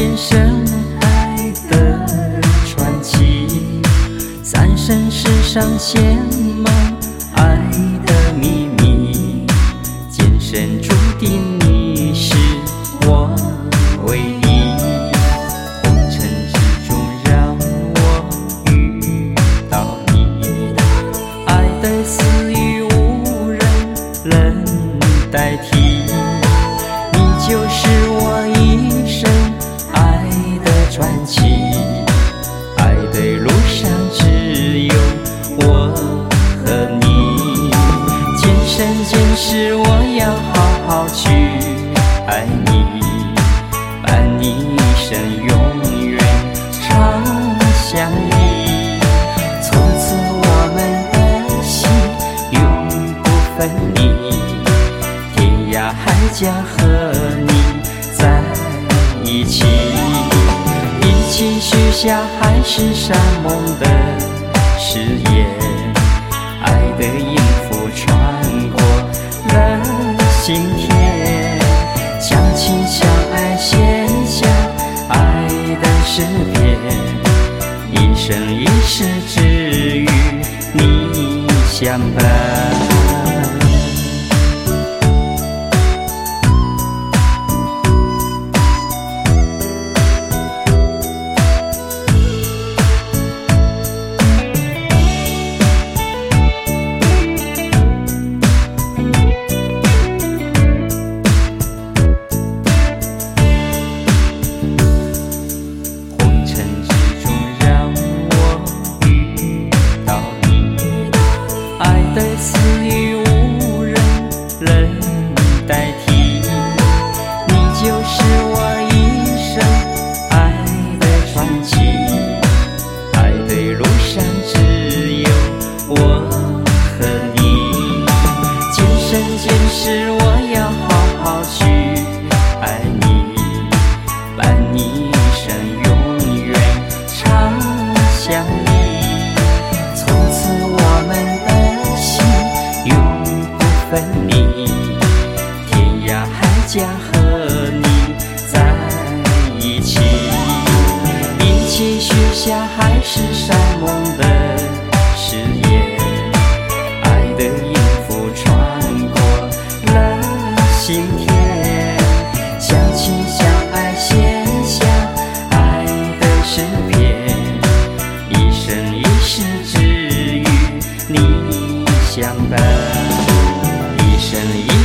是我今生爱的传奇，三生石上写满爱的秘密，今生注定你是我唯一。红尘之中让我遇到你，爱的私语无人能代替，你就是今世我要好好去爱你，伴你一生永远长相依。从此我们的心永不分离，天涯海角和你在一起。一起许下海誓山盟的誓言，爱的你相分离，天涯海角和你在一起，一起许下海誓山盟的誓言，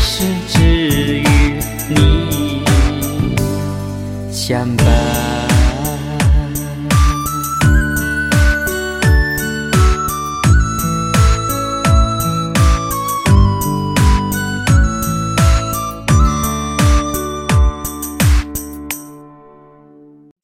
是只与你相伴。